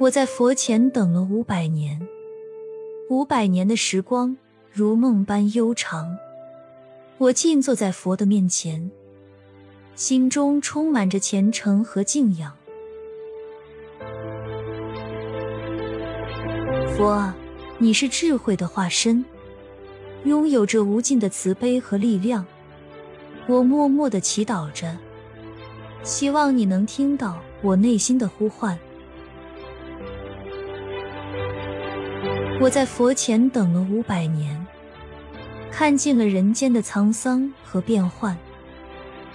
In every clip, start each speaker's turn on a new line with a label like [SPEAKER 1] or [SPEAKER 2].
[SPEAKER 1] 我在佛前等了五百年，五百年的时光如梦般悠长。我静坐在佛的面前，心中充满着虔诚和敬仰。佛啊，你是智慧的化身，拥有着无尽的慈悲和力量。我默默的祈祷着，希望你能听到我内心的呼唤。我在佛前等了五百年，看尽了人间的沧桑和变幻。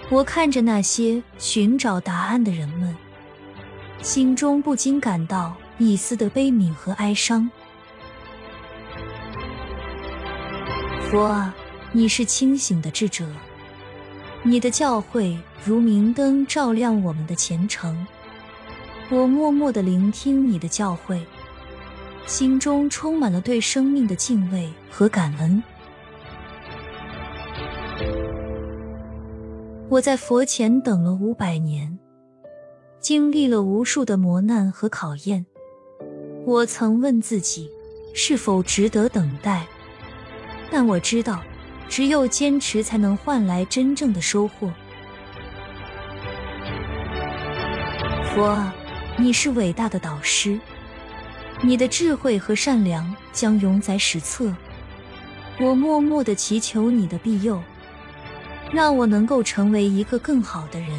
[SPEAKER 1] 我看着那些寻找答案的人们，心中不禁感到一丝的悲悯和哀伤。佛啊，你是清醒的智者，你的教诲如明灯，照亮我们的前程。我默默的聆听你的教诲。心中充满了对生命的敬畏和感恩。我在佛前等了五百年，经历了无数的磨难和考验。我曾问自己，是否值得等待？但我知道，只有坚持才能换来真正的收获。佛啊，你是伟大的导师。你的智慧和善良将永载史册。我默默的祈求你的庇佑，让我能够成为一个更好的人。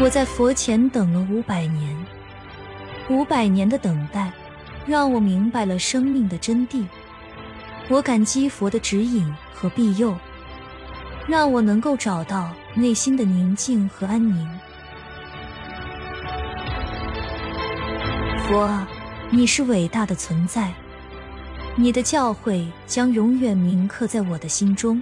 [SPEAKER 1] 我在佛前等了五百年，五百年的等待，让我明白了生命的真谛。我感激佛的指引和庇佑，让我能够找到内心的宁静和安宁。我，你是伟大的存在，你的教诲将永远铭刻在我的心中。